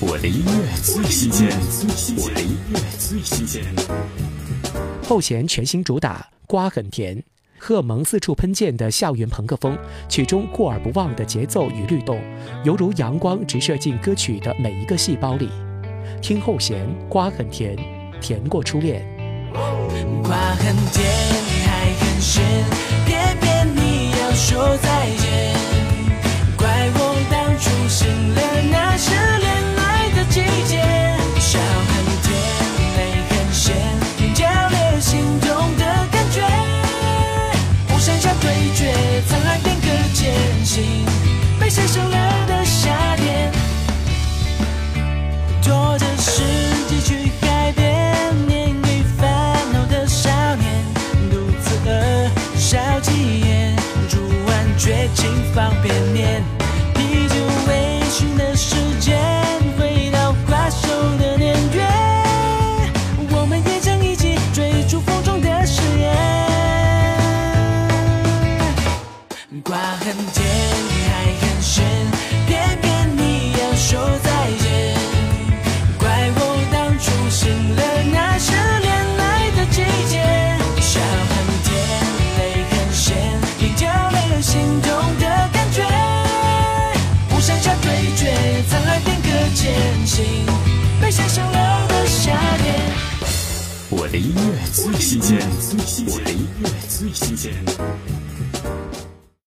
我的音乐最新鲜，我的音乐最新鲜。后弦全新主打《瓜很甜》，荷蒙四处喷溅的校园朋克风，曲中过耳不忘的节奏与律动，犹如阳光直射进歌曲的每一个细胞里。听后弦，《瓜很甜》，甜过初恋。瓜很甜，绝情放便面，啤酒微醺的时间，回到瓜熟的年月，我们也曾一起追逐风中的誓言。瓜很甜，海变个艰辛，被谁收了的夏天。我的音乐最新鲜，我的音乐最新鲜。